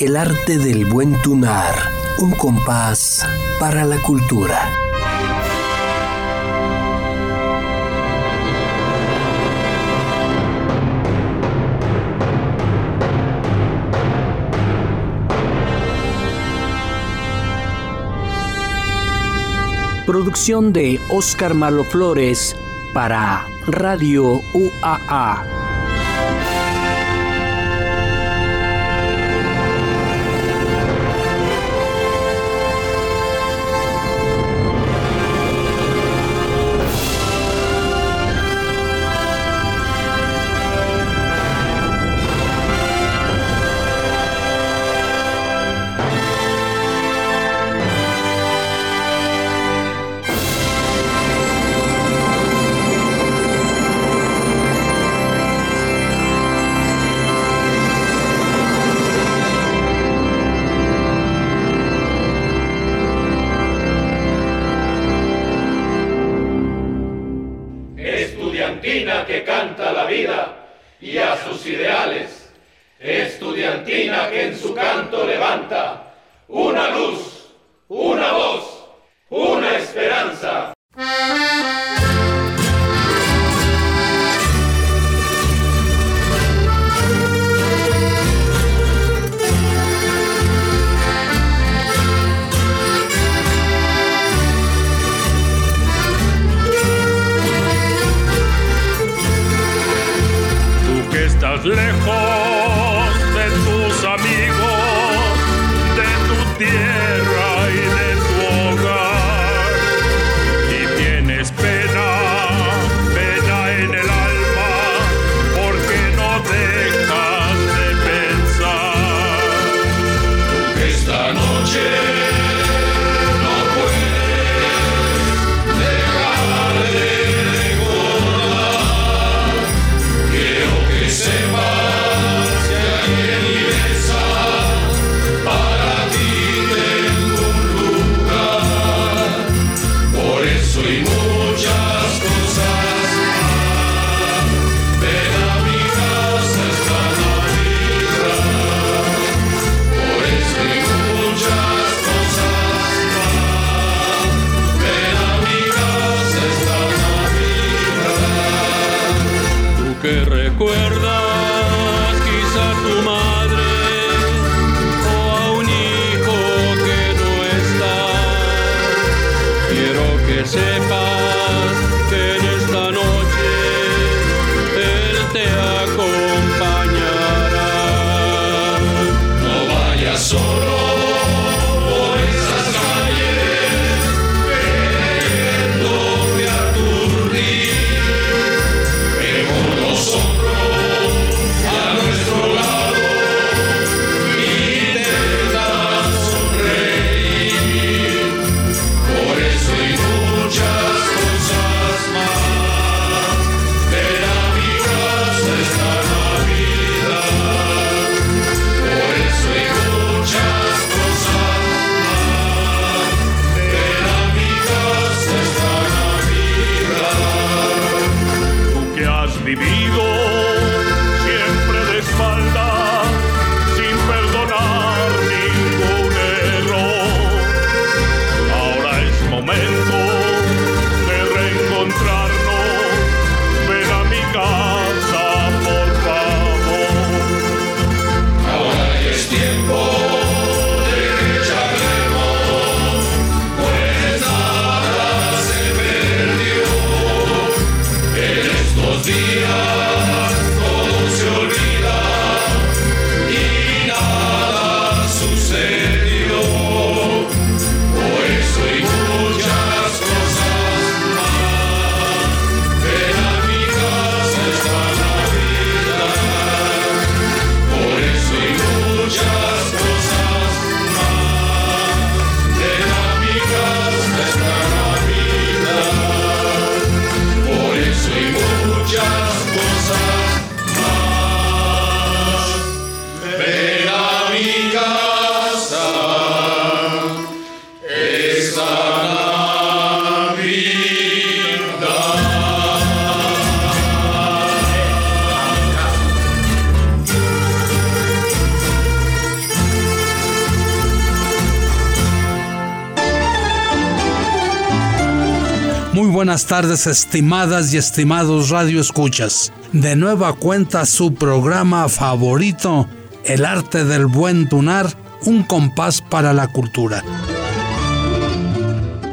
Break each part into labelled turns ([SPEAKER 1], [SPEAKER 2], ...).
[SPEAKER 1] El arte del buen tunar, un compás para la cultura. Producción de Oscar Malo Flores para Radio UAA.
[SPEAKER 2] Por eso hay muchas
[SPEAKER 3] tardes, estimadas y estimados Radio Escuchas. De nueva cuenta su programa favorito, El arte del buen tunar, un compás para la cultura.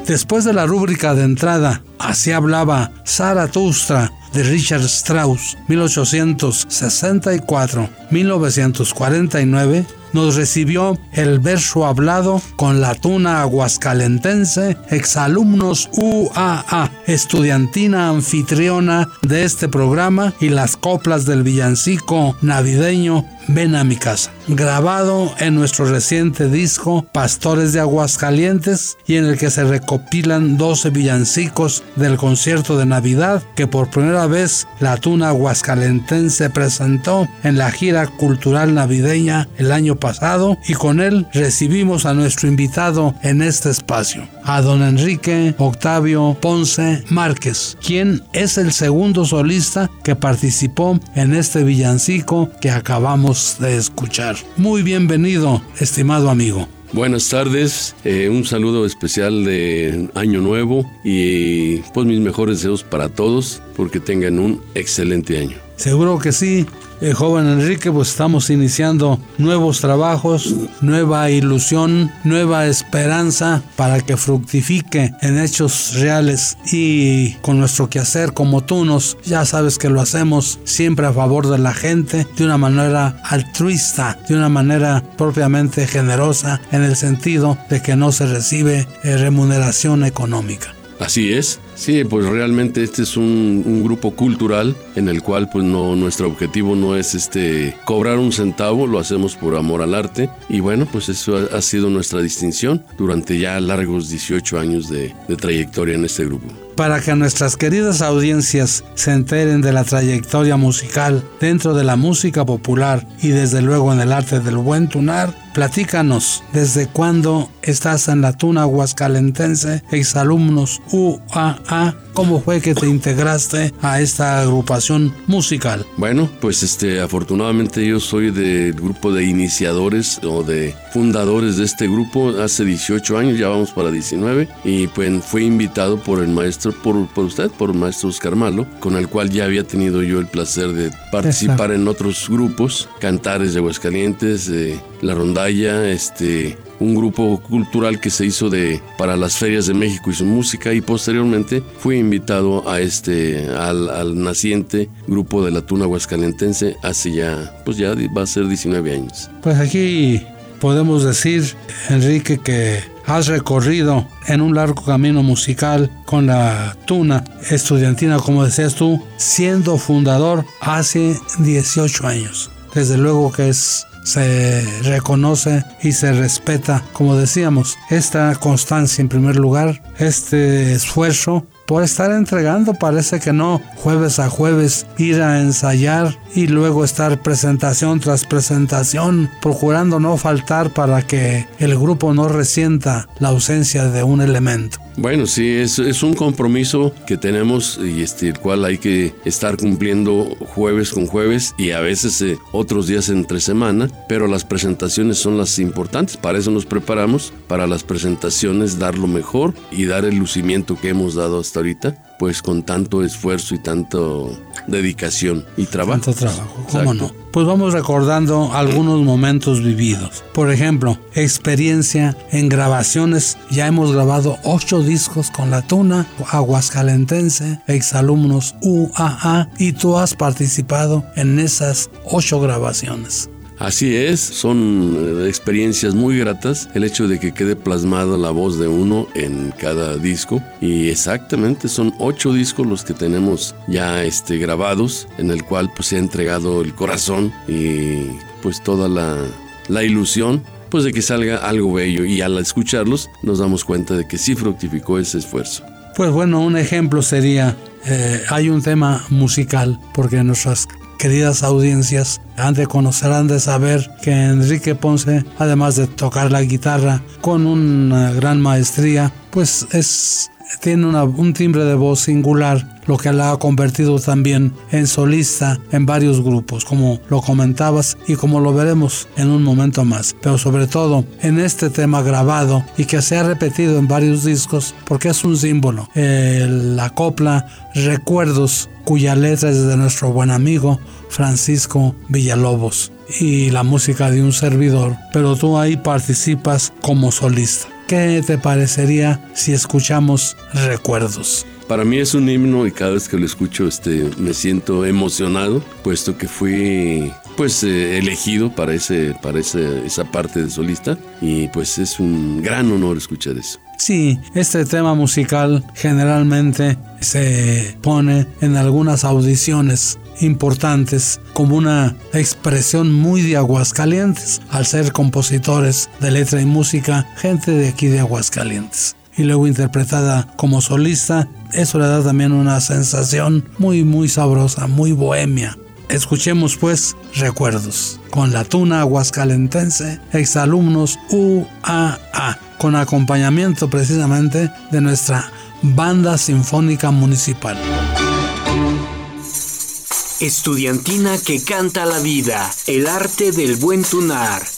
[SPEAKER 3] Después de la rúbrica de entrada, así hablaba Zaratustra de Richard Strauss, 1864-1949, nos recibió el verso hablado con la tuna aguascalentense, exalumnos UAA, estudiantina anfitriona de este programa y las coplas del villancico navideño Ven a mi casa, grabado en nuestro reciente disco Pastores de Aguascalientes y en el que se recopilan 12 villancicos del concierto de Navidad que por primera vez la tuna aguascalentense presentó en la gira cultural navideña el año pasado y con él recibimos a nuestro invitado en este espacio, a don Enrique Octavio Ponce Márquez, quien es el segundo solista que participó en este villancico que acabamos de escuchar. Muy bienvenido, estimado amigo.
[SPEAKER 4] Buenas tardes, eh, un saludo especial de Año Nuevo y pues mis mejores deseos para todos porque tengan un excelente año.
[SPEAKER 3] Seguro que sí, eh, joven Enrique, pues estamos iniciando nuevos trabajos, nueva ilusión, nueva esperanza para que fructifique en hechos reales y con nuestro quehacer como tú nos, ya sabes que lo hacemos siempre a favor de la gente, de una manera altruista, de una manera propiamente generosa, en el sentido de que no se recibe eh, remuneración económica.
[SPEAKER 4] Así es, sí, pues realmente este es un, grupo cultural en el cual pues no, nuestro objetivo no es este cobrar un centavo, lo hacemos por amor al arte. Y bueno, pues eso ha, sido nuestra distinción durante ya largos 18 años de trayectoria en este grupo
[SPEAKER 3] para que nuestras queridas audiencias se enteren de la trayectoria musical dentro de la música popular y desde luego en el arte del buen tunar, platícanos desde cuándo estás en la tuna huascalentense, exalumnos UAA ¿Cómo fue que te integraste a esta agrupación musical?
[SPEAKER 4] Bueno, pues este, afortunadamente yo soy del grupo de iniciadores o de fundadores de este grupo hace 18 años, ya vamos para 19, y pues fui invitado por el maestro, por, por usted, por el maestro Oscar Malo, con el cual ya había tenido yo el placer de participar en otros grupos, Cantares de Aguascalientes, de La Rondalla, este, un grupo cultural que se hizo de, para las ferias de México y su música y posteriormente fui invitado a este, al, naciente grupo de la Tuna Huascalentense hace ya, pues ya va a ser 19 años.
[SPEAKER 3] Pues aquí podemos decir, Enrique, que has recorrido en un largo camino musical con la Tuna estudiantina, como decías tú, siendo fundador hace 18 años. Desde luego que es se reconoce y se respeta, como decíamos, esta constancia en primer lugar, este esfuerzo por estar entregando, parece que no, jueves a jueves, ir a ensayar y luego estar presentación tras presentación, procurando no faltar para que el grupo no resienta la ausencia de un elemento.
[SPEAKER 4] Bueno, sí, es, un compromiso que tenemos y este, el cual hay que estar cumpliendo jueves con jueves y a veces eh, otros días entre semana, pero las presentaciones son las importantes, para eso nos preparamos, para las presentaciones dar lo mejor y dar el lucimiento que hemos dado hasta ahorita pues con tanto esfuerzo y tanto dedicación y trabajo.
[SPEAKER 3] Tanto trabajo, ¿cómo no? Pues vamos recordando algunos momentos vividos. Por ejemplo, experiencia en grabaciones. Ya hemos grabado ocho discos con la Tuna, Aguascalentense, exalumnos UAA y tú has participado en esas ocho grabaciones.
[SPEAKER 4] Así es, son eh, experiencias muy gratas el hecho de que quede plasmada la voz de uno en cada disco y exactamente son ocho discos los que tenemos ya este, grabados en el cual pues se ha entregado el corazón y pues toda la, la ilusión pues de que salga algo bello y al escucharlos nos damos cuenta de que sí fructificó ese esfuerzo.
[SPEAKER 3] Pues bueno, un ejemplo sería, eh, hay un tema musical, porque nuestras queridas audiencias han de conocer, han de saber que Enrique Ponce, además de tocar la guitarra con una gran maestría, pues es tiene un timbre de voz singular, lo que la ha convertido también en solista en varios grupos, como lo comentabas y como lo veremos en un momento más. Pero sobre todo en este tema grabado y que se ha repetido en varios discos porque es un símbolo. la copla Recuerdos, cuya letra es de nuestro buen amigo Francisco Villalobos y la música de un servidor, pero tú ahí participas como solista. ¿Qué te parecería si escuchamos Recuerdos?
[SPEAKER 4] Para mí es un himno y cada vez que lo escucho este, me siento emocionado, puesto que fui pues eh, elegido para, ese, para esa parte de solista y pues es un gran honor escuchar eso.
[SPEAKER 3] Sí, este tema musical generalmente se pone en algunas audiciones importantes como una expresión muy de Aguascalientes al ser compositores de letra y música gente de aquí de Aguascalientes. Y luego interpretada como solista eso le da también una sensación muy muy sabrosa muy bohemia. Escuchemos pues Recuerdos. Con la tuna aguascalentense, exalumnos UAA, con acompañamiento precisamente de nuestra Banda Sinfónica Municipal.
[SPEAKER 1] Estudiantina que canta la vida, el arte del buen tunar.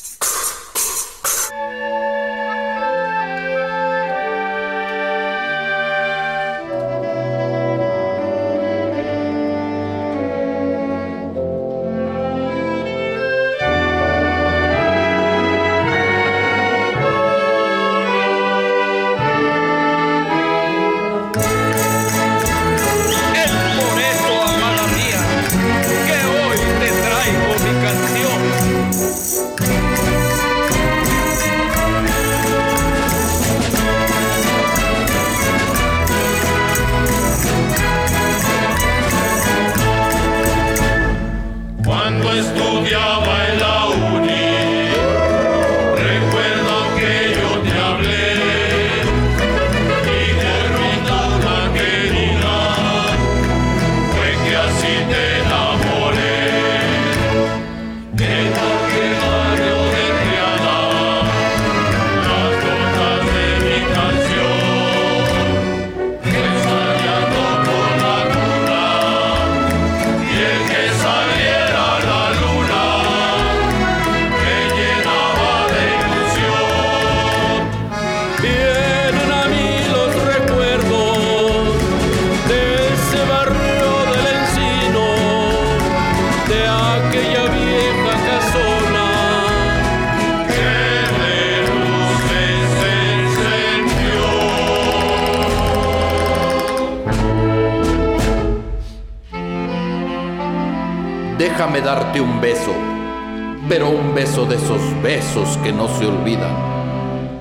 [SPEAKER 2] Se olvidan,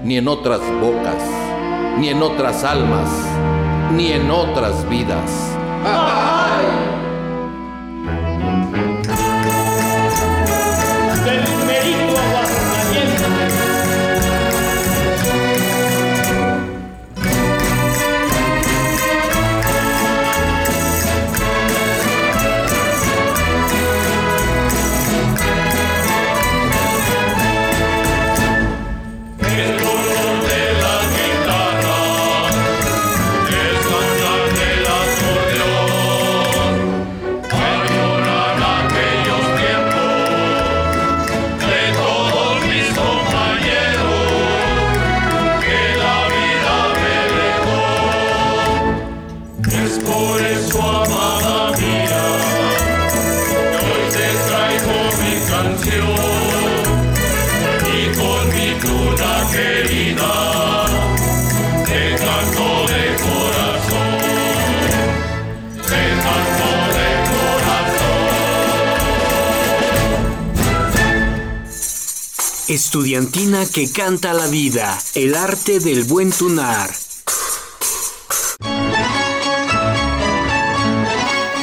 [SPEAKER 2] ni en otras bocas, ni en otras almas, ni en otras vidas. Que canta la vida, el arte del buen tunar.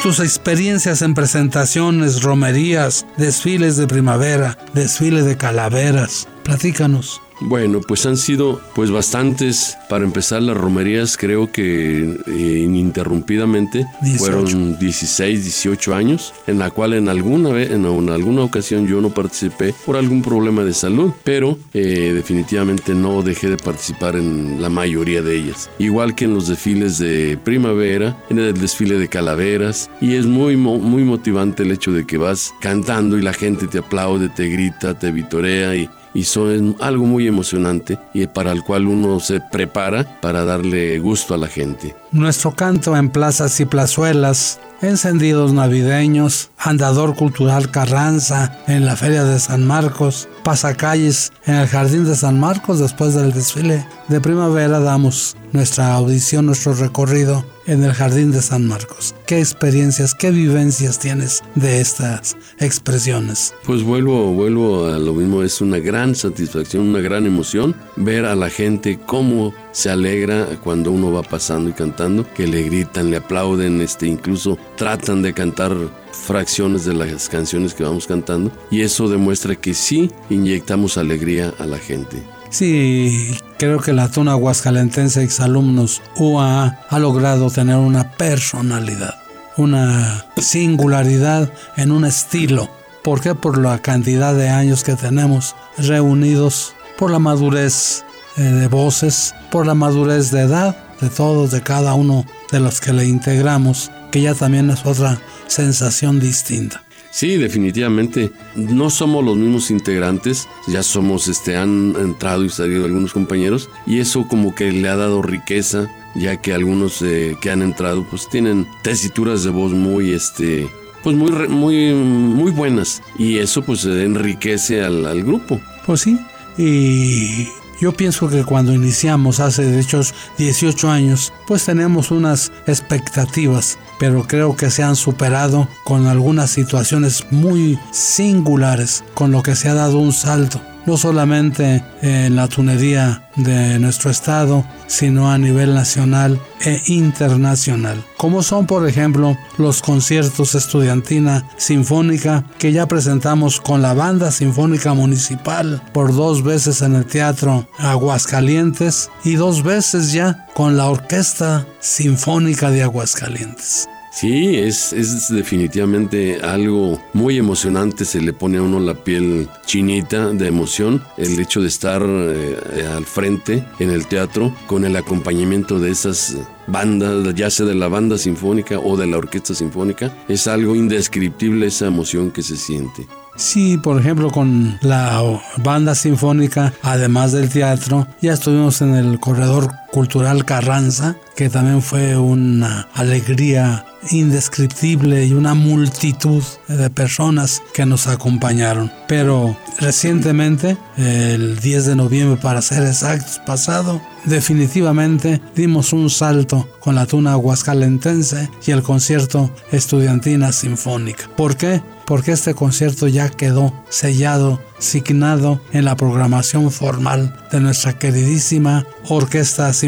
[SPEAKER 3] Tus experiencias en presentaciones, romerías, desfiles de primavera, desfile de calaveras. Platícanos.
[SPEAKER 4] Bueno, pues han sido pues bastantes. Para empezar las romerías creo que eh, ininterrumpidamente fueron 16, 18 años, en la cual en alguna vez, en, alguna ocasión yo no participé por algún problema de salud, pero eh, definitivamente no dejé de participar en la mayoría de ellas. Igual que en los desfiles de primavera, en el desfile de calaveras, y es muy muy motivante el hecho de que vas cantando y la gente te aplaude, te grita, te vitorea y y eso es algo muy emocionante y para el cual uno se prepara para darle gusto a la gente.
[SPEAKER 3] Nuestro canto en plazas y plazuelas, encendidos navideños, andador cultural Carranza en la Feria de San Marcos, pasacalles en el Jardín de San Marcos después del desfile de primavera damos nuestra audición, nuestro recorrido en el Jardín de San Marcos. ¿Qué experiencias, qué vivencias tienes de estas expresiones?
[SPEAKER 4] Pues vuelvo, vuelvo a lo mismo, es una gran satisfacción, una gran emoción ver a la gente cómo se alegra cuando uno va pasando y cantando, que le gritan, le aplauden, este, incluso tratan de cantar fracciones de las canciones que vamos cantando y eso demuestra que sí inyectamos alegría a la gente.
[SPEAKER 3] Sí, creo que la tuna aguascalentense exalumnos UAA ha logrado tener una personalidad, una singularidad en un estilo. ¿Por qué? Por la cantidad de años que tenemos reunidos, por la madurez eh, de voces, por la madurez de edad de todos, de cada uno de los que le integramos, que ya también es otra sensación distinta.
[SPEAKER 4] Sí, definitivamente. No somos los mismos integrantes, ya somos, este, han entrado y salido algunos compañeros y eso como que le ha dado riqueza, ya que algunos eh, que han entrado pues tienen tesituras de voz muy, este, pues muy, muy, muy buenas y eso pues enriquece al, al grupo.
[SPEAKER 3] Pues sí, y yo pienso que cuando iniciamos hace de hecho 18 años, pues tenemos unas expectativas, pero creo que se han superado con algunas situaciones muy singulares, con lo que se ha dado un salto no solamente en la tunería de nuestro estado, sino a nivel nacional e internacional, como son por ejemplo los conciertos estudiantina sinfónica que ya presentamos con la banda sinfónica municipal por dos veces en el teatro Aguascalientes y dos veces ya con la orquesta sinfónica de Aguascalientes.
[SPEAKER 4] Sí, es, es definitivamente algo muy emocionante, se le pone a uno la piel chinita de emoción el hecho de estar eh, al frente en el teatro con el acompañamiento de esas bandas, ya sea de la banda sinfónica o de la orquesta sinfónica, es algo indescriptible esa emoción que se siente.
[SPEAKER 3] Sí, por ejemplo, con la banda sinfónica, además del teatro, ya estuvimos en el corredor cultural Carranza, que también fue una alegría indescriptible y una multitud de personas que nos acompañaron. Pero recientemente, el 10 de noviembre para ser exactos, pasado, definitivamente dimos un salto con la tuna aguascalentense y el concierto estudiantina sinfónica. ¿Por qué? Porque este concierto ya quedó sellado, signado en la programación formal de nuestra queridísima Orquesta Sinfónica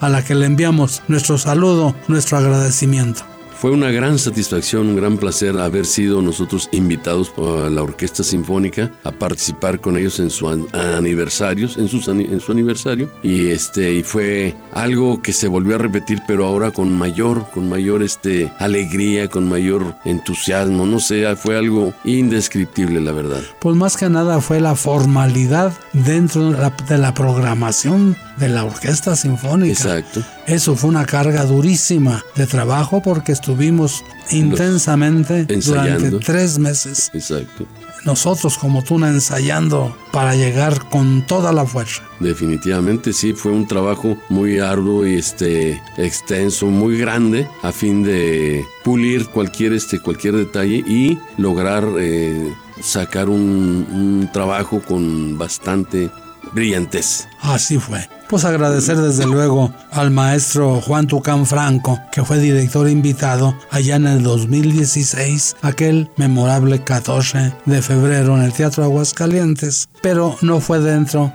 [SPEAKER 3] a la que le enviamos nuestro saludo, nuestro agradecimiento.
[SPEAKER 4] Fue una gran satisfacción, un gran placer haber sido nosotros invitados por la Orquesta Sinfónica a participar con ellos en su aniversarios, en, en su aniversario y este y fue algo que se volvió a repetir pero ahora con mayor con mayor este alegría, con mayor entusiasmo, no sé, fue algo indescriptible la verdad.
[SPEAKER 3] Pues más que nada fue la formalidad dentro de la programación de la Orquesta Sinfónica.
[SPEAKER 4] Exacto.
[SPEAKER 3] Eso fue una carga durísima de trabajo porque estuvimos intensamente durante tres meses.
[SPEAKER 4] Exacto.
[SPEAKER 3] Nosotros como Tuna ensayando para llegar con toda la fuerza.
[SPEAKER 4] Definitivamente sí, fue un trabajo muy arduo y este extenso, muy grande, a fin de pulir cualquier este cualquier detalle y lograr eh, sacar un, un trabajo con bastante brillantez.
[SPEAKER 3] Así fue. Pues agradecer desde luego al maestro Juan Tucán Franco, que fue director invitado allá en el 2016, aquel memorable 14 de febrero en el Teatro Aguascalientes, pero no fue dentro,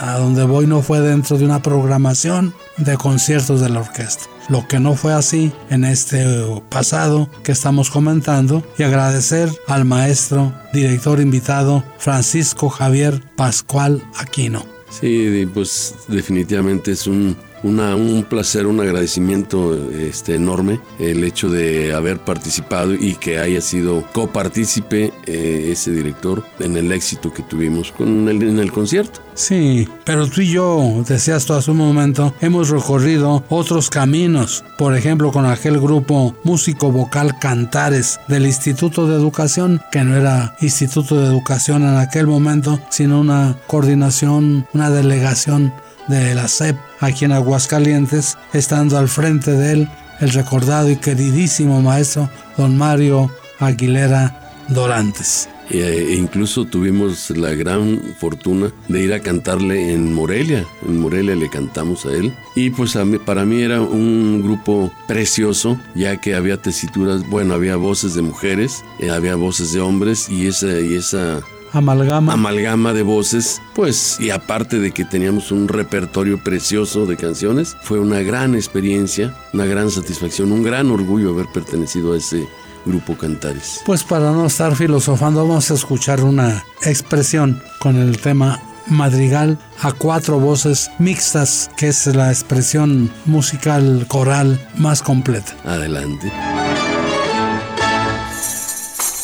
[SPEAKER 3] a donde voy no fue dentro de una programación de conciertos de la orquesta lo que no fue así en este pasado que estamos comentando y agradecer al maestro, director invitado Francisco Javier Pascual Aquino.
[SPEAKER 4] Sí, pues definitivamente es un un placer, un agradecimiento este, enorme el hecho de haber participado y que haya sido copartícipe eh, ese director en el éxito que tuvimos con el, en el concierto.
[SPEAKER 3] Sí, pero tú y yo, decías tú hace un momento, hemos recorrido otros caminos, por ejemplo con aquel grupo músico vocal Cantares del Instituto de Educación, que no era Instituto de Educación en aquel momento, sino una coordinación, una delegación de la SEP aquí en Aguascalientes, estando al frente de él el recordado y queridísimo maestro don Mario Aguilera Dorantes.
[SPEAKER 4] E incluso tuvimos la gran fortuna de ir a cantarle en Morelia. En Morelia le cantamos a él. Y pues para mí era un grupo precioso, ya que había tesituras, bueno, había voces de mujeres, eh, había voces de hombres y esa, y esa
[SPEAKER 3] amalgama.
[SPEAKER 4] amalgama de voces, pues y aparte de que teníamos un repertorio precioso de canciones, fue una gran experiencia, una gran satisfacción, un gran orgullo haber pertenecido a ese grupo Cantares.
[SPEAKER 3] Pues para no estar filosofando, vamos a escuchar una expresión con el tema madrigal a cuatro voces mixtas, que es la expresión musical coral más completa.
[SPEAKER 4] Adelante.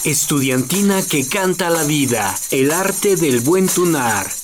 [SPEAKER 5] Estudiantina que canta la vida, el arte del buen tunar.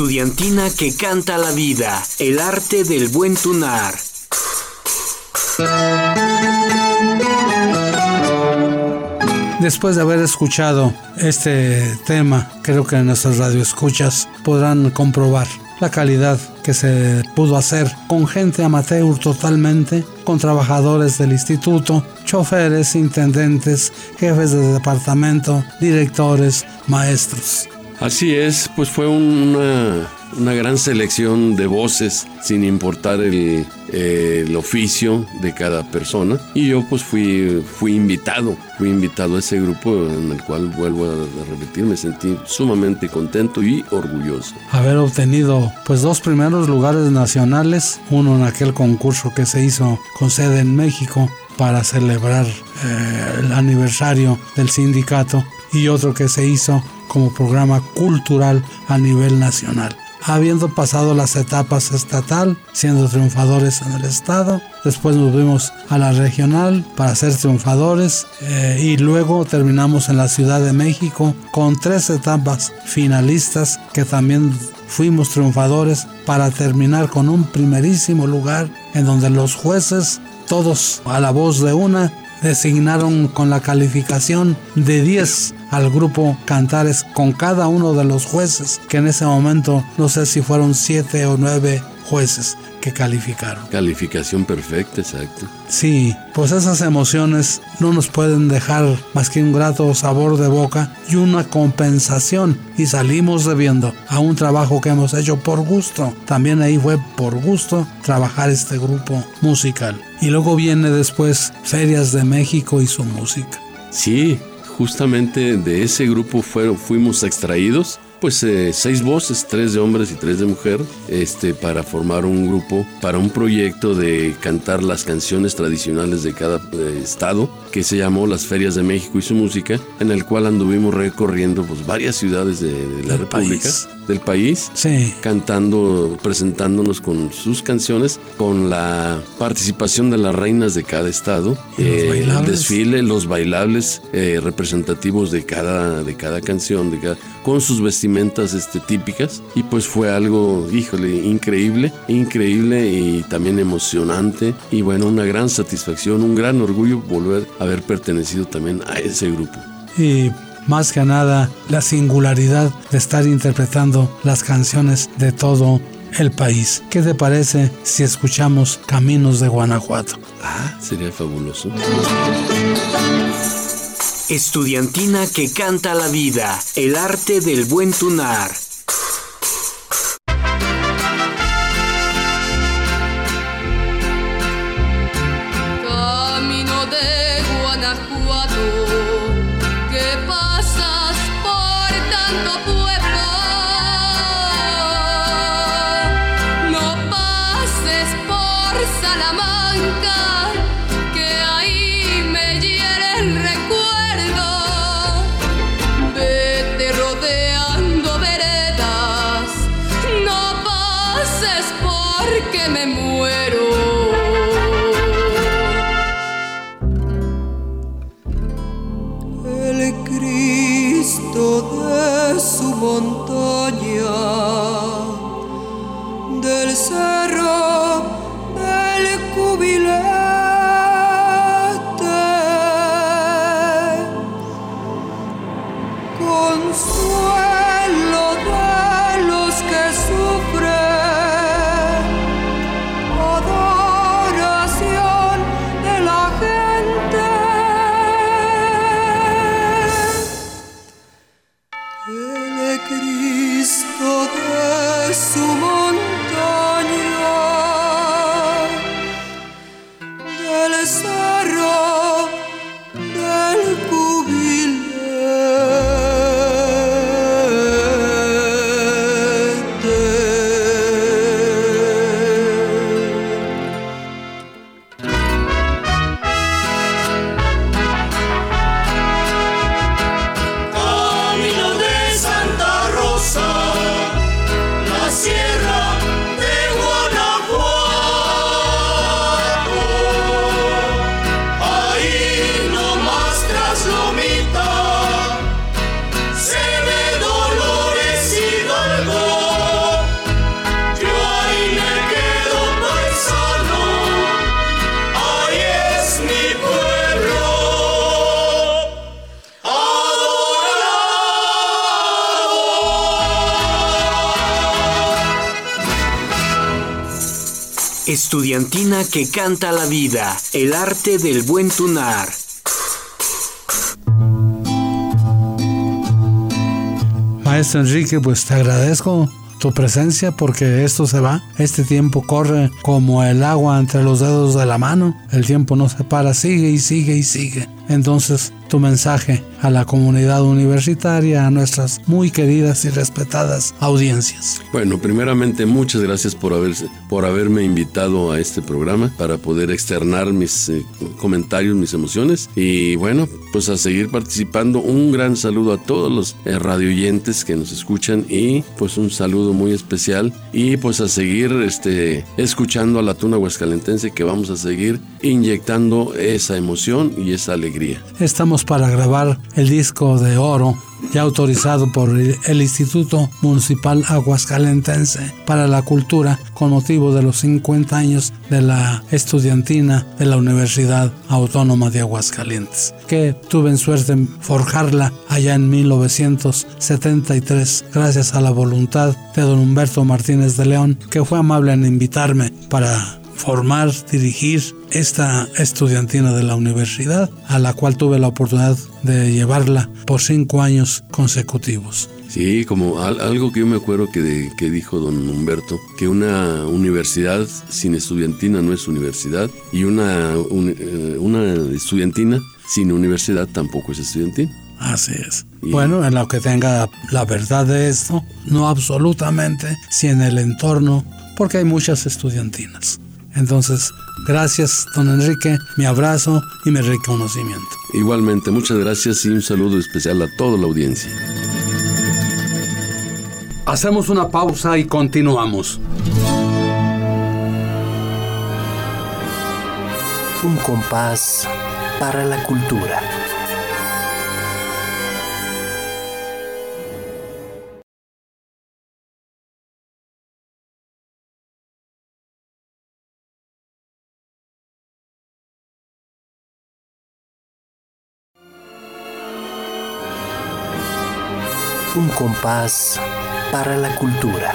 [SPEAKER 1] Estudiantina que canta la vida, el arte del buen tunar.
[SPEAKER 3] Después de haber escuchado este tema, creo que nuestras radioescuchas podrán comprobar la calidad que se pudo hacer con gente amateur totalmente, con trabajadores del instituto, choferes, intendentes, jefes de departamento, directores, maestros.
[SPEAKER 4] Así es, pues fue una, gran selección de voces sin importar el, el, oficio de cada persona y yo pues fui, fui invitado, fui invitado a ese grupo en el cual vuelvo a repetir, me sentí sumamente contento y orgulloso.
[SPEAKER 3] Haber obtenido pues dos primeros lugares nacionales, uno en aquel concurso que se hizo con sede en México para celebrar eh, el aniversario del sindicato y otro que se hizo como programa cultural a nivel nacional. Habiendo pasado las etapas estatal, siendo triunfadores en el estado, después nos vimos a la regional para ser triunfadores eh, y luego terminamos en la Ciudad de México con tres etapas finalistas que también fuimos triunfadores para terminar con un primerísimo lugar en donde los jueces, todos a la voz de una, designaron con la calificación de 10 al grupo Cantares con cada uno de los jueces, que en ese momento no sé si fueron 7 o 9 jueces que calificaron.
[SPEAKER 4] Calificación perfecta, exacto.
[SPEAKER 3] Sí, pues esas emociones no nos pueden dejar más que un grato sabor de boca y una compensación y salimos debiendo a un trabajo que hemos hecho por gusto. También ahí fue por gusto trabajar este grupo musical. Y luego viene después Ferias de México y su música.
[SPEAKER 4] Sí, justamente de ese grupo fuimos extraídos pues eh, seis voces, tres de hombres y tres de mujer, este, para formar un grupo, para un proyecto de cantar las canciones tradicionales de cada eh, estado, que se llamó Las Ferias de México y su música, en el cual anduvimos recorriendo pues, varias ciudades de, la República del país, cantando, presentándonos con sus canciones, con la participación de las reinas de cada estado,
[SPEAKER 3] eh,
[SPEAKER 4] el desfile, los bailables eh, representativos de cada, de cada canción, de con sus vestimentas este, típicas. Y pues fue algo, híjole, increíble, increíble y también emocionante. Y bueno, una gran satisfacción, un gran orgullo volver a haber pertenecido también a ese grupo.
[SPEAKER 3] Y más que nada la singularidad de estar interpretando las canciones de todo el país. ¿Qué te parece si escuchamos Caminos de Guanajuato?
[SPEAKER 4] Ah, sería fabuloso.
[SPEAKER 1] Estudiantina que canta la vida, el arte del buen tunar. Que canta la vida, el arte del buen tunar.
[SPEAKER 3] Maestro Enrique, pues te agradezco tu presencia porque esto se va. Este tiempo corre como el agua entre los dedos de la mano. El tiempo no se para, sigue y sigue y sigue. Entonces, tu mensaje a la comunidad universitaria, a nuestras muy queridas y respetadas audiencias.
[SPEAKER 4] Bueno, primeramente muchas gracias por, haberse, por haberme invitado a este programa para poder externar mis eh, comentarios, mis emociones y bueno, pues a seguir participando. Un gran saludo a todos los eh, radioyentes que nos escuchan y pues un saludo muy especial y pues a seguir este, escuchando a la tuna huescalentense que vamos a seguir inyectando esa emoción y esa alegría.
[SPEAKER 3] Estamos para grabar el disco de oro ya autorizado por el Instituto Municipal Aguascalentense para la Cultura con motivo de los 50 años de la estudiantina de la Universidad Autónoma de Aguascalientes, que tuve suerte en forjarla allá en 1973 gracias a la voluntad de don Humberto Martínez de León, que fue amable en invitarme para formar, dirigir esta estudiantina de la universidad, a la cual tuve la oportunidad de llevarla por cinco años consecutivos.
[SPEAKER 4] Sí, como algo que yo me acuerdo que, que dijo don Humberto, que una universidad sin estudiantina no es universidad y una, eh, una estudiantina sin universidad tampoco es estudiantina.
[SPEAKER 3] Así es. Bueno, en lo que tenga la verdad de esto, no absolutamente, si en el entorno, porque hay muchas estudiantinas. Entonces, gracias, don Enrique, mi abrazo y mi reconocimiento.
[SPEAKER 4] Igualmente, muchas gracias y un saludo especial a toda la audiencia.
[SPEAKER 3] Hacemos una pausa y continuamos.
[SPEAKER 1] Un compás para la cultura. Compás para la cultura.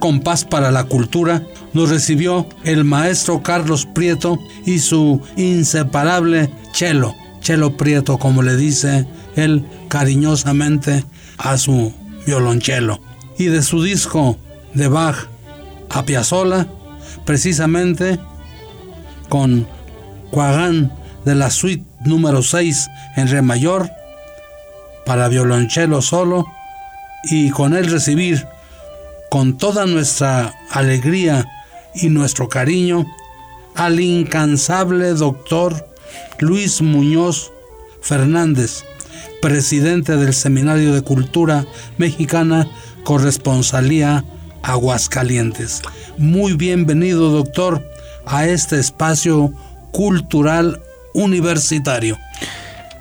[SPEAKER 3] Compás para la cultura nos recibió el maestro Carlos Prieto y su inseparable Chelo, Chelo Prieto como le dice él cariñosamente a su violonchelo. Y de su disco de Bach a Piazzolla, precisamente con Cuagán de la suite número 6 en re mayor para violonchelo solo y con él recibir con toda nuestra alegría y nuestro cariño al incansable doctor Luis Muñoz Fernández, presidente del Seminario de Cultura Mexicana, corresponsalía Aguascalientes. Muy bienvenido, doctor, a este espacio cultural universitario.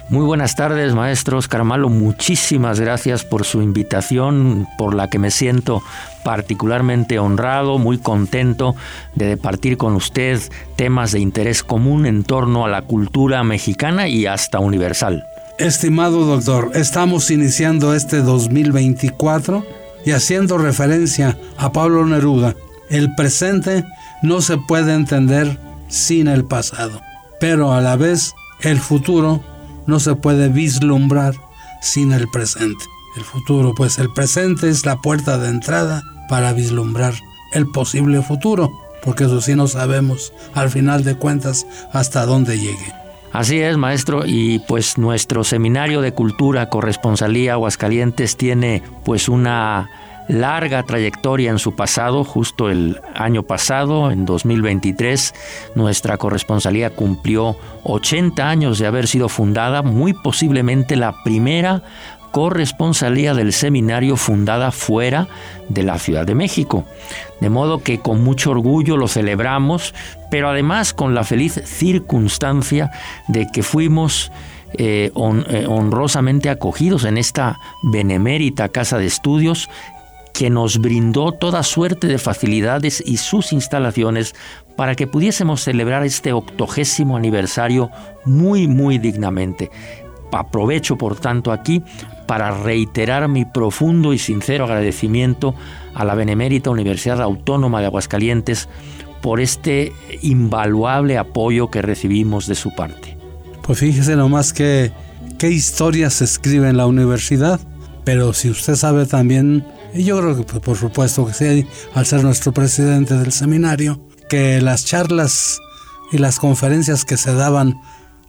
[SPEAKER 6] Muy buenas tardes, maestro Oscar Malo. Muchísimas gracias por su invitación, por la que me siento particularmente honrado, muy contento de departir con usted temas de interés común en torno a la cultura mexicana y hasta universal.
[SPEAKER 3] Estimado doctor, estamos iniciando este 2024 y haciendo referencia a Pablo Neruda, el presente no se puede entender sin el pasado, pero a la vez el futuro no se puede vislumbrar sin el presente. El futuro, pues el presente es la puerta de entrada para vislumbrar el posible futuro, porque eso sí no sabemos al final de cuentas hasta dónde llegue.
[SPEAKER 6] Así es, maestro, y pues nuestro seminario de cultura corresponsalía Aguascalientes tiene pues una larga trayectoria en su pasado, justo el año pasado, en 2023, nuestra corresponsalía cumplió 80 años de haber sido fundada, muy posiblemente la primera corresponsalía del seminario fundada fuera de la Ciudad de México. De modo que con mucho orgullo lo celebramos, pero además con la feliz circunstancia de que fuimos eh, eh, honrosamente acogidos en esta benemérita casa de estudios que nos brindó toda suerte de facilidades y sus instalaciones para que pudiésemos celebrar este octogésimo aniversario muy, muy dignamente. Aprovecho, por tanto, aquí para reiterar mi profundo y sincero agradecimiento a la Benemérita Universidad Autónoma de Aguascalientes por este invaluable apoyo que recibimos de su parte.
[SPEAKER 3] Pues fíjese nomás que qué historia se escribe en la universidad, pero si usted sabe también y yo creo que pues, por supuesto que sí, al ser nuestro presidente del seminario, que las charlas y las conferencias que se daban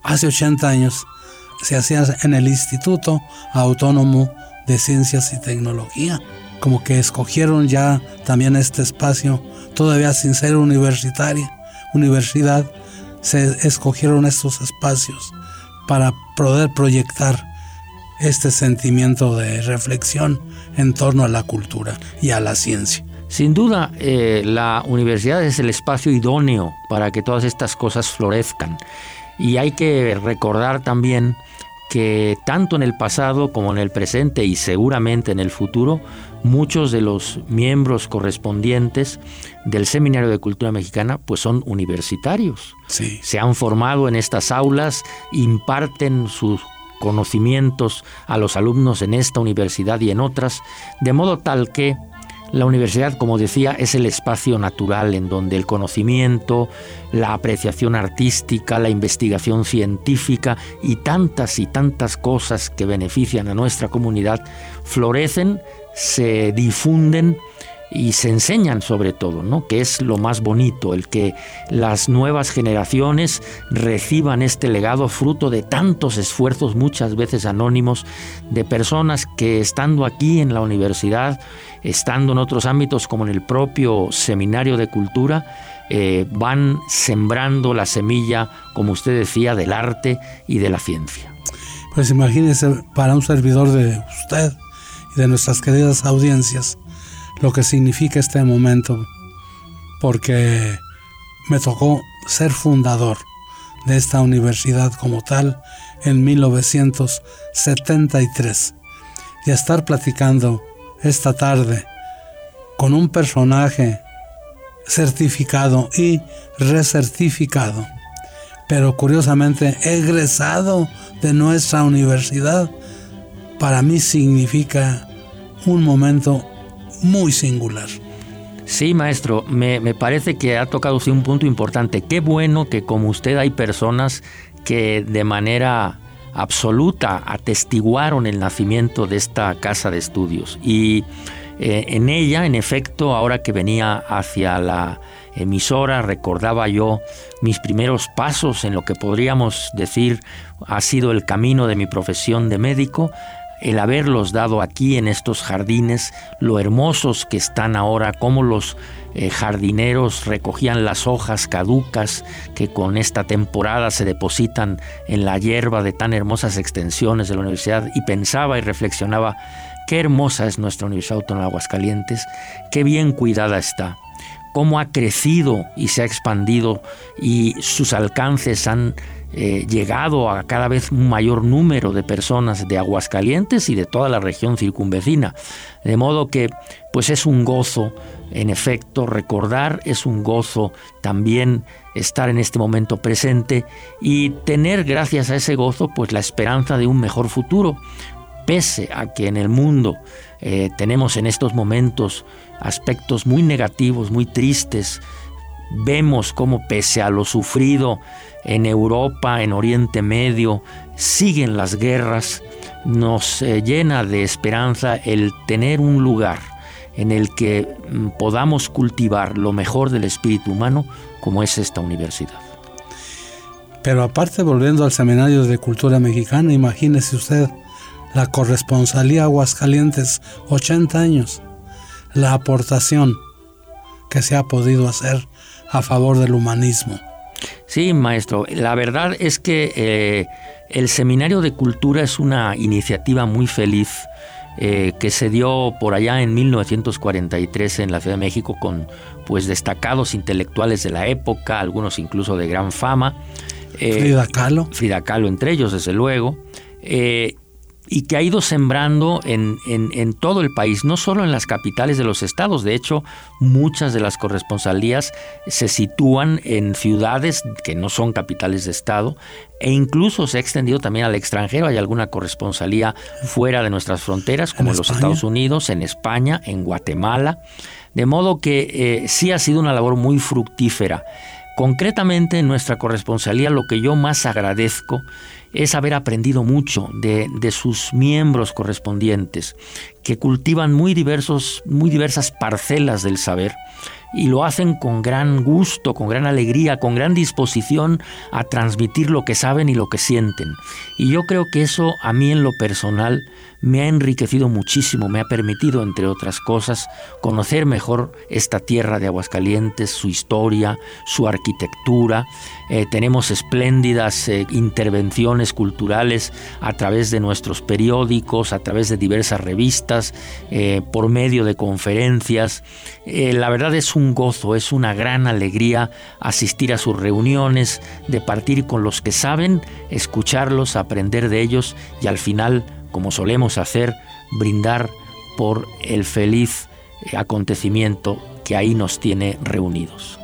[SPEAKER 3] hace 80 años se hacían en el Instituto Autónomo de Ciencias y Tecnología. Como que escogieron ya también este espacio, todavía sin ser universitaria, universidad, se escogieron estos espacios para poder proyectar este sentimiento de reflexión en torno a la cultura y a la ciencia.
[SPEAKER 6] Sin duda, eh, la universidad es el espacio idóneo para que todas estas cosas florezcan. Y hay que recordar también que tanto en el pasado como en el presente y seguramente en el futuro, muchos de los miembros correspondientes del Seminario de Cultura Mexicana pues son universitarios. Se han formado en estas aulas, imparten sus conocimientos a los alumnos en esta universidad y en otras, de modo tal que la universidad, como decía, es el espacio natural en donde el conocimiento, la apreciación artística, la investigación científica y tantas y tantas cosas que benefician a nuestra comunidad florecen, se difunden y se enseñan sobre todo, ¿no? que es lo más bonito, el que las nuevas generaciones reciban este legado fruto de tantos esfuerzos, muchas veces anónimos, de personas que estando aquí en la universidad, estando en otros ámbitos como en el propio seminario de cultura, eh, van sembrando la semilla, como usted decía, del arte y de la ciencia.
[SPEAKER 3] Pues imagínese para un servidor de usted y de nuestras queridas audiencias, lo que significa este momento, porque me tocó ser fundador de esta universidad como tal en 1973 y estar platicando esta tarde con un personaje certificado y recertificado, pero curiosamente egresado de nuestra universidad, para mí significa un momento muy singular.
[SPEAKER 6] Sí, maestro, me, parece que ha tocado usted un punto importante. Qué bueno que como usted hay personas que de manera absoluta atestiguaron el nacimiento de esta casa de estudios. Y eh, en ella, en efecto, ahora que venía hacia la emisora, recordaba yo mis primeros pasos en lo que podríamos decir ha sido el camino de mi profesión de médico, el haberlos dado aquí en estos jardines, lo hermosos que están ahora, cómo los eh, jardineros recogían las hojas caducas que con esta temporada se depositan en la hierba de tan hermosas extensiones de la universidad y pensaba y reflexionaba qué hermosa es nuestra Universidad Autónoma de Aguascalientes, qué bien cuidada está cómo ha crecido y se ha expandido y sus alcances han eh, llegado a cada vez un mayor número de personas de Aguascalientes y de toda la región circunvecina. De modo que pues es un gozo, en efecto, recordar, es un gozo también estar en este momento presente y tener gracias a ese gozo pues la esperanza de un mejor futuro, pese a que en el mundo eh, tenemos en estos momentos aspectos muy negativos, muy tristes. Vemos cómo pese a lo sufrido en Europa, en Oriente Medio, siguen las guerras. Nos eh, llena de esperanza el tener un lugar en el que mm, podamos cultivar lo mejor del espíritu humano como es esta universidad.
[SPEAKER 3] Pero aparte, volviendo al Seminario de Cultura Mexicana, imagínese usted la corresponsalía Aguascalientes, 80 años la aportación que se ha podido hacer a favor del humanismo.
[SPEAKER 6] Sí, maestro, la verdad es que eh, el Seminario de Cultura es una iniciativa muy feliz eh, que se dio por allá en 1943 en la Ciudad de México con pues destacados intelectuales de la época, algunos incluso de gran fama.
[SPEAKER 3] Eh, Frida Kahlo.
[SPEAKER 6] Frida Kahlo entre ellos, desde luego y que ha ido sembrando en, todo el país, no solo en las capitales de los estados. De hecho, muchas de las corresponsalías se sitúan en ciudades que no son capitales de estado e incluso se ha extendido también al extranjero. Hay alguna corresponsalía fuera de nuestras fronteras, como en los Estados Unidos, en España, en Guatemala. De modo que eh, sí ha sido una labor muy fructífera. Concretamente en nuestra corresponsalía lo que yo más agradezco es haber aprendido mucho de, sus miembros correspondientes, que cultivan muy, diversos, muy diversas parcelas del saber y lo hacen con gran gusto, con gran alegría, con gran disposición a transmitir lo que saben y lo que sienten. Y yo creo que eso a mí en lo personal me ha enriquecido muchísimo, me ha permitido, entre otras cosas, conocer mejor esta tierra de Aguascalientes, su historia, su arquitectura. Eh, tenemos espléndidas eh, intervenciones culturales a través de nuestros periódicos, a través de diversas revistas, eh, por medio de conferencias. la verdad es un gozo, es una gran alegría asistir a sus reuniones, de partir con los que saben, escucharlos, aprender de ellos y al final como solemos hacer, brindar por el feliz acontecimiento que ahí nos tiene reunidos.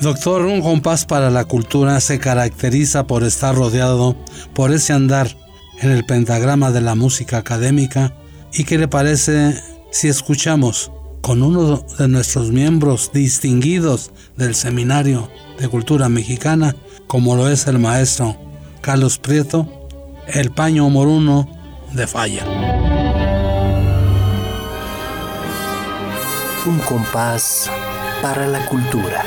[SPEAKER 3] Doctor, un compás para la cultura se caracteriza por estar rodeado por ese andar en el pentagrama de la música académica. ¿Y qué le parece si escuchamos con uno de nuestros miembros distinguidos del Seminario de Cultura Mexicana, como lo es el maestro Carlos Prieto, el paño moruno de falla.
[SPEAKER 1] Un compás para la cultura.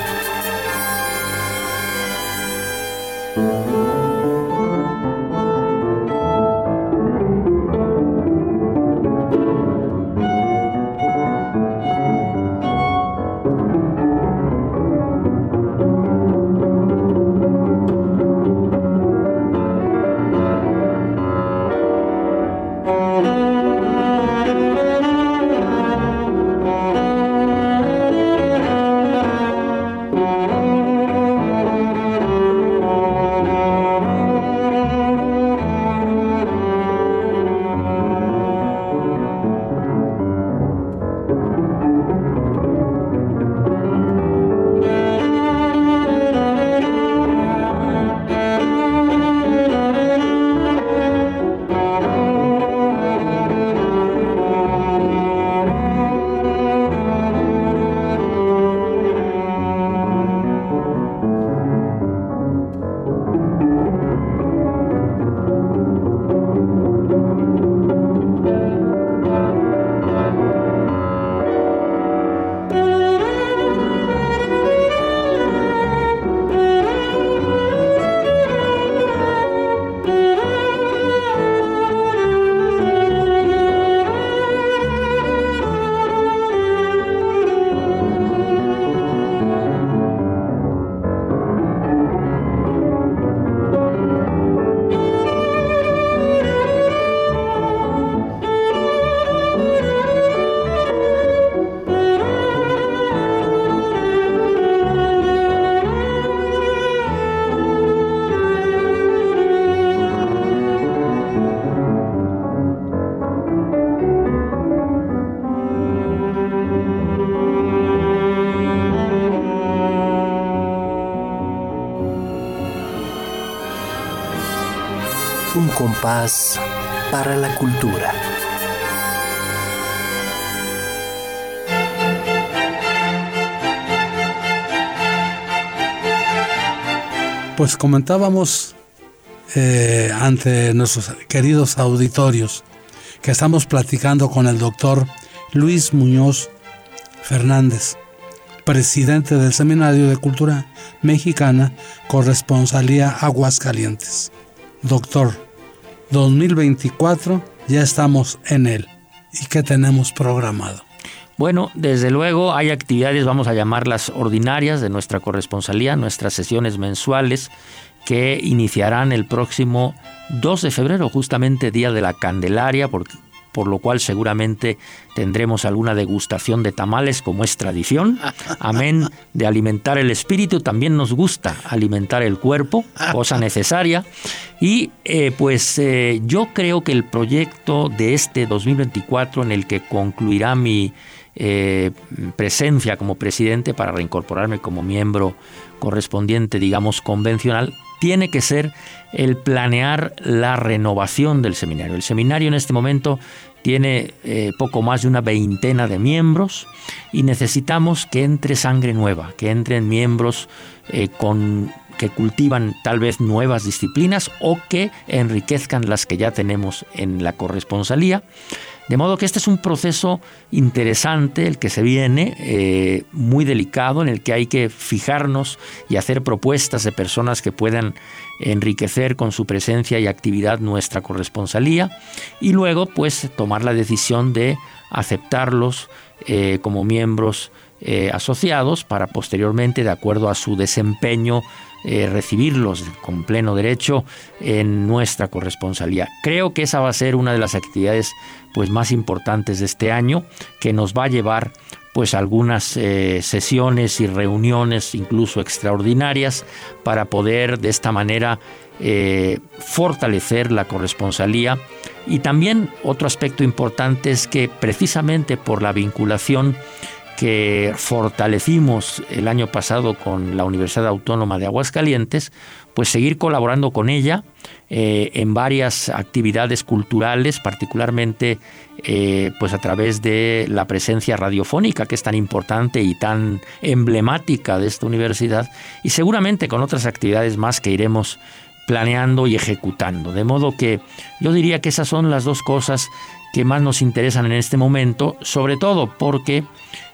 [SPEAKER 1] Compás para la cultura.
[SPEAKER 3] Pues comentábamos eh, ante nuestros queridos auditorios que estamos platicando con el doctor Luis Muñoz Fernández, presidente del Seminario de Cultura Mexicana, Corresponsalía Aguascalientes. Doctor, 2024 ya estamos en él. ¿Y qué tenemos programado?
[SPEAKER 6] Bueno, desde luego hay actividades, vamos a llamarlas ordinarias, de nuestra corresponsalía, nuestras sesiones mensuales que iniciarán el próximo 2 de febrero, justamente Día de la Candelaria, porque por lo cual seguramente tendremos alguna degustación de tamales como es tradición. Amén de alimentar el espíritu, también nos gusta alimentar el cuerpo, cosa necesaria. Y eh, pues eh, yo creo que el proyecto de este 2024 en el que concluirá mi eh, presencia como presidente para reincorporarme como miembro correspondiente, digamos, convencional, tiene que ser el planear la renovación del seminario. El seminario en este momento tiene eh, poco más de una veintena de miembros y necesitamos que entre sangre nueva, que entren miembros eh, con, que cultivan tal vez nuevas disciplinas o que enriquezcan las que ya tenemos en la corresponsalía. De modo que este es un proceso interesante, el que se viene, eh, muy delicado, en el que hay que fijarnos y hacer propuestas de personas que puedan enriquecer con su presencia y actividad nuestra corresponsalía y luego pues tomar la decisión de aceptarlos eh, como miembros eh, asociados para posteriormente, de acuerdo a su desempeño, eh, recibirlos con pleno derecho en nuestra corresponsalía. Creo que esa va a ser una de las actividades pues, más importantes de este año, que nos va a llevar pues algunas eh, sesiones y reuniones incluso extraordinarias para poder de esta manera fortalecer la corresponsalía y también otro aspecto importante es que precisamente por la vinculación que fortalecimos el año pasado con la Universidad Autónoma de Aguascalientes, pues seguir colaborando con ella eh, en varias actividades culturales, particularmente eh, pues a través de la presencia radiofónica que es tan importante y tan emblemática de esta universidad, y seguramente con otras actividades más que iremos planeando y ejecutando. De modo que yo diría que esas son las dos cosas que más nos interesan en este momento, sobre todo porque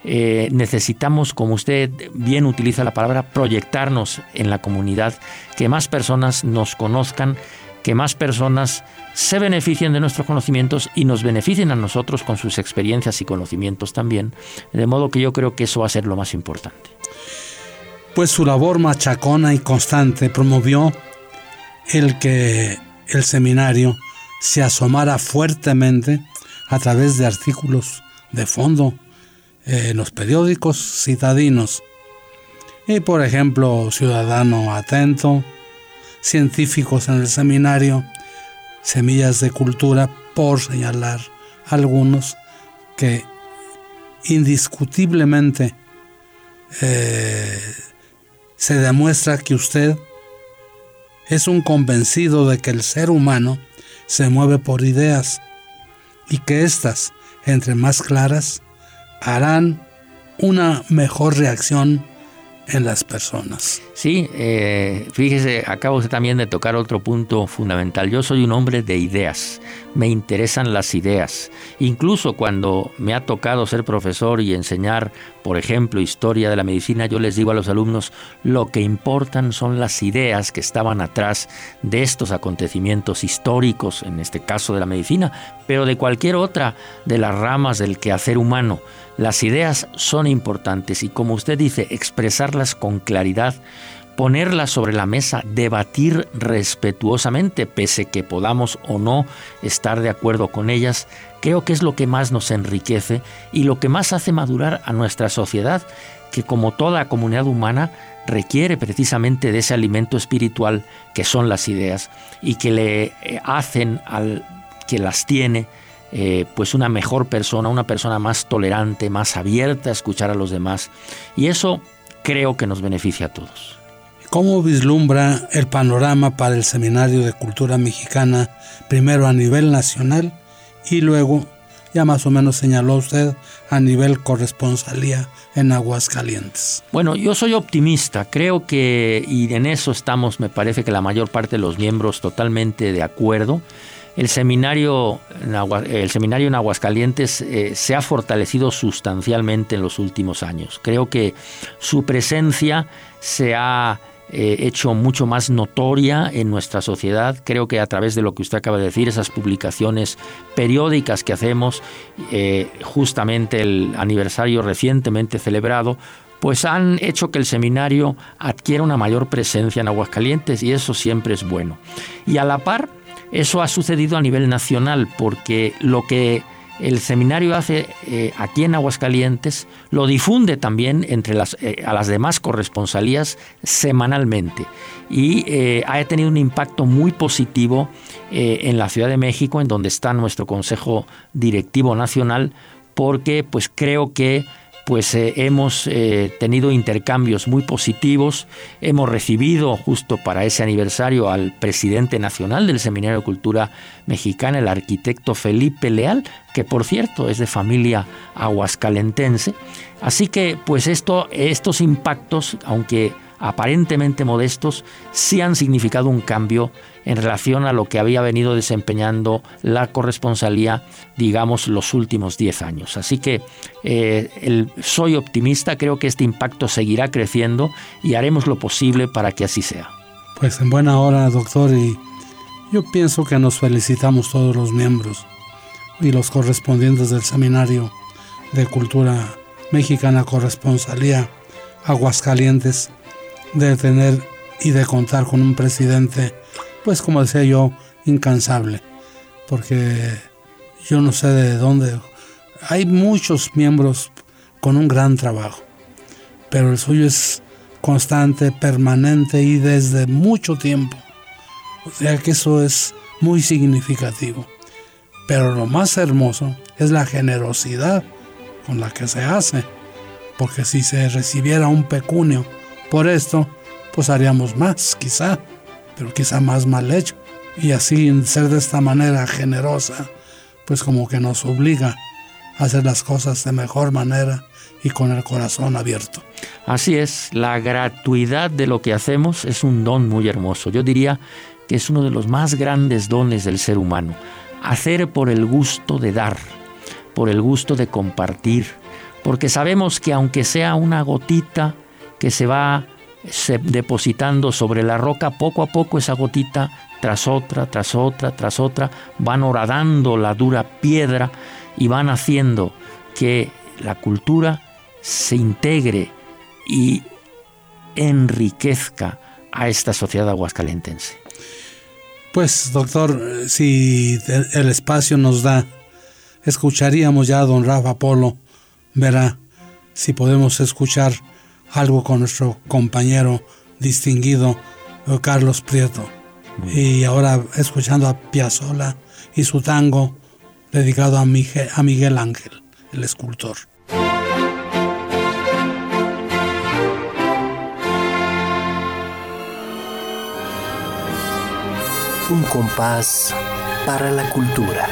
[SPEAKER 6] eh, necesitamos, como usted bien utiliza la palabra, proyectarnos en la comunidad, que más personas nos conozcan, que más personas se beneficien de nuestros conocimientos y nos beneficien a nosotros con sus experiencias y conocimientos también. De modo que yo creo que eso va a ser lo más importante.
[SPEAKER 3] Pues su labor machacona y constante promovió el que el seminario se asomara fuertemente a través de artículos de fondo en los periódicos citadinos. Y por ejemplo, Ciudadano Atento, Científicos en el Seminario, Semillas de Cultura, por señalar algunos que indiscutiblemente eh, se demuestra que usted es un convencido de que el ser humano se mueve por ideas y que éstas, entre más claras, harán una mejor reacción en las personas.
[SPEAKER 6] Sí, eh, fíjese, acabo también de tocar otro punto fundamental. Yo soy un hombre de ideas, me interesan las ideas. Incluso cuando me ha tocado ser profesor y enseñar, por ejemplo, historia de la medicina, yo les digo a los alumnos, lo que importan son las ideas que estaban atrás de estos acontecimientos históricos, en este caso de la medicina, pero de cualquier otra de las ramas del quehacer humano. Las ideas son importantes y como usted dice, expresarlas con claridad, ponerlas sobre la mesa, debatir respetuosamente, pese que podamos o no estar de acuerdo con ellas, creo que es lo que más nos enriquece y lo que más hace madurar a nuestra sociedad, que como toda comunidad humana requiere precisamente de ese alimento espiritual que son las ideas y que le eh, hacen al que las tiene eh, pues una mejor persona, una persona más tolerante, más abierta a escuchar a los demás. Y eso creo que nos beneficia a todos.
[SPEAKER 3] ¿Cómo vislumbra el panorama para el Seminario de Cultura Mexicana, primero a nivel nacional y luego, ya más o menos señaló usted, a nivel corresponsalía en Aguascalientes?
[SPEAKER 6] Bueno, yo soy optimista, creo que, y en eso estamos, me parece que la mayor parte de los miembros totalmente de acuerdo, el seminario, en Aguascalientes eh, se ha fortalecido sustancialmente en los últimos años. Creo que su presencia se ha eh, hecho mucho más notoria en nuestra sociedad. Creo que a través de lo que usted acaba de decir, esas publicaciones periódicas que hacemos, eh, justamente el aniversario recientemente celebrado, pues han hecho que el seminario adquiera una mayor presencia en Aguascalientes y eso siempre es bueno. Y a la par, eso ha sucedido a nivel nacional porque lo que el seminario hace eh, aquí en Aguascalientes lo difunde también entre las, eh, a las demás corresponsalías semanalmente. Y eh, ha tenido un impacto muy positivo en la Ciudad de México, en donde está nuestro Consejo Directivo Nacional, porque pues creo que pues eh, hemos eh, tenido intercambios muy positivos, hemos recibido justo para ese aniversario al presidente nacional del Seminario de Cultura Mexicana, el arquitecto Felipe Leal, que por cierto es de familia aguascalentense. Así que pues esto, estos impactos, aunque aparentemente modestos, sí han significado un cambio en relación a lo que había venido desempeñando la corresponsalía, digamos, los últimos 10 años. Así que eh, soy optimista, creo que este impacto seguirá creciendo y haremos lo posible para que así sea.
[SPEAKER 3] Pues en buena hora, doctor, y yo pienso que nos felicitamos todos los miembros y los correspondientes del Seminario de Cultura Mexicana Corresponsalía Aguascalientes de tener y de contar con un presidente, pues como decía yo, incansable, porque yo no sé de dónde. Hay muchos miembros con un gran trabajo, pero el suyo es constante, permanente y desde mucho tiempo. O sea que eso es muy significativo. Pero lo más hermoso es la generosidad con la que se hace, porque si se recibiera un pecunio, por esto, pues haríamos más, quizá, pero quizá más mal hecho. Y así ser de esta manera generosa, pues como que nos obliga a hacer las cosas de mejor manera y con el corazón abierto.
[SPEAKER 6] Así es, la gratuidad de lo que hacemos es un don muy hermoso. Yo diría que es uno de los más grandes dones del ser humano. Hacer por el gusto de dar, por el gusto de compartir, porque sabemos que aunque sea una gotita, que se va depositando sobre la roca, poco a poco esa gotita tras otra, tras otra, tras otra, van horadando la dura piedra y van haciendo que la cultura se integre y enriquezca a esta sociedad aguascalentense.
[SPEAKER 3] Pues, doctor, si el espacio nos da, escucharíamos ya a don Rafa Polo, verá si podemos escuchar algo con nuestro compañero distinguido eh, Carlos Prieto. Y ahora escuchando a Piazzolla y su tango dedicado a Miguel, a Miguel Ángel, el escultor.
[SPEAKER 1] Un compás para la cultura.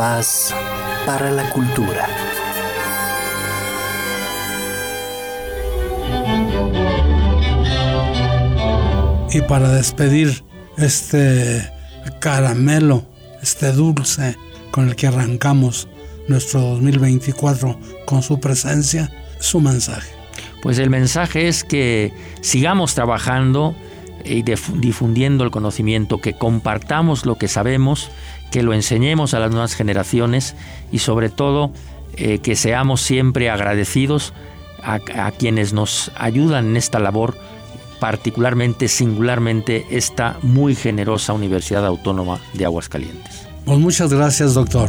[SPEAKER 1] Para la cultura.
[SPEAKER 3] Y para despedir este caramelo, este dulce con el que arrancamos nuestro 2024 con su presencia, su mensaje.
[SPEAKER 6] Pues el mensaje es que sigamos trabajando y difundiendo el conocimiento, que compartamos lo que sabemos, que lo enseñemos a las nuevas generaciones y sobre todo eh, que seamos siempre agradecidos a, a quienes nos ayudan en esta labor, particularmente, singularmente, esta muy generosa Universidad Autónoma de Aguascalientes.
[SPEAKER 3] Pues muchas gracias, doctor.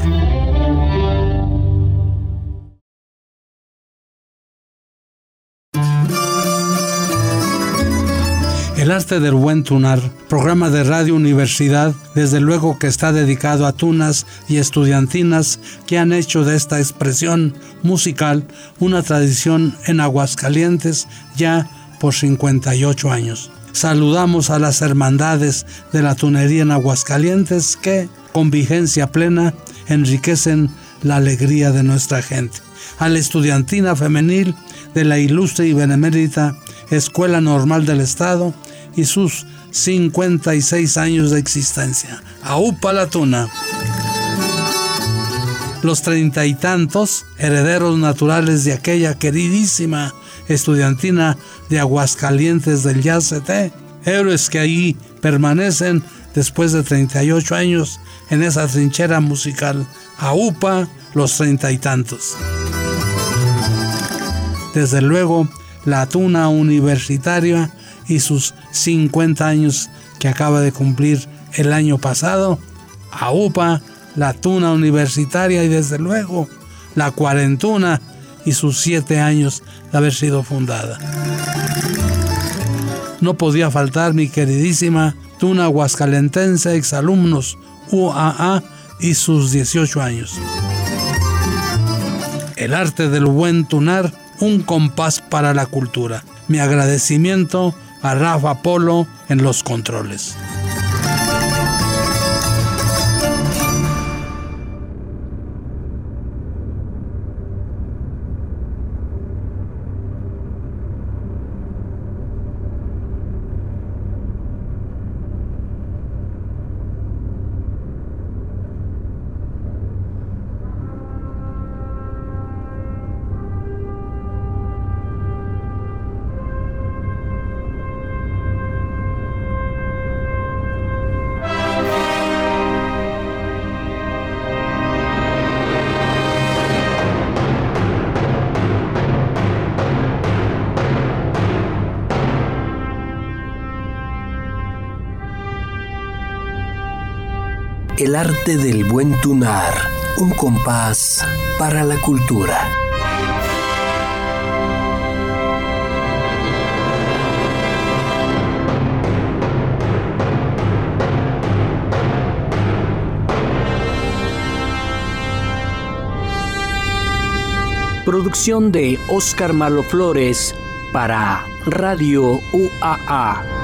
[SPEAKER 3] El arte del buen tunar, programa de Radio Universidad, desde luego que está dedicado a tunas y estudiantinas que han hecho de esta expresión musical una tradición en Aguascalientes ya por 58 años. Saludamos a las hermandades de la tunería en Aguascalientes que, con vigencia plena, enriquecen la alegría de nuestra gente. A la estudiantina femenil de la ilustre y benemérita Escuela Normal del Estado, y sus 56 años de existencia. Aupa la tuna. Los treinta y tantos herederos naturales de aquella queridísima estudiantina de Aguascalientes del Yacete, héroes que allí permanecen después de 38 años en esa trinchera musical. Aupa los treinta y tantos. Desde luego, la tuna universitaria y sus 50 años que acaba de cumplir el año pasado, a UPA, la tuna universitaria y desde luego la cuarentuna y sus siete años de haber sido fundada. No podía faltar mi queridísima tuna huascalentense, exalumnos UAA y sus 18 años. El arte del buen tunar, un compás para la cultura. Mi agradecimiento a Rafa Polo en los controles.
[SPEAKER 1] Arte del buen tunar, un compás para la cultura. Producción de Oscar Malo Flores para Radio UAA.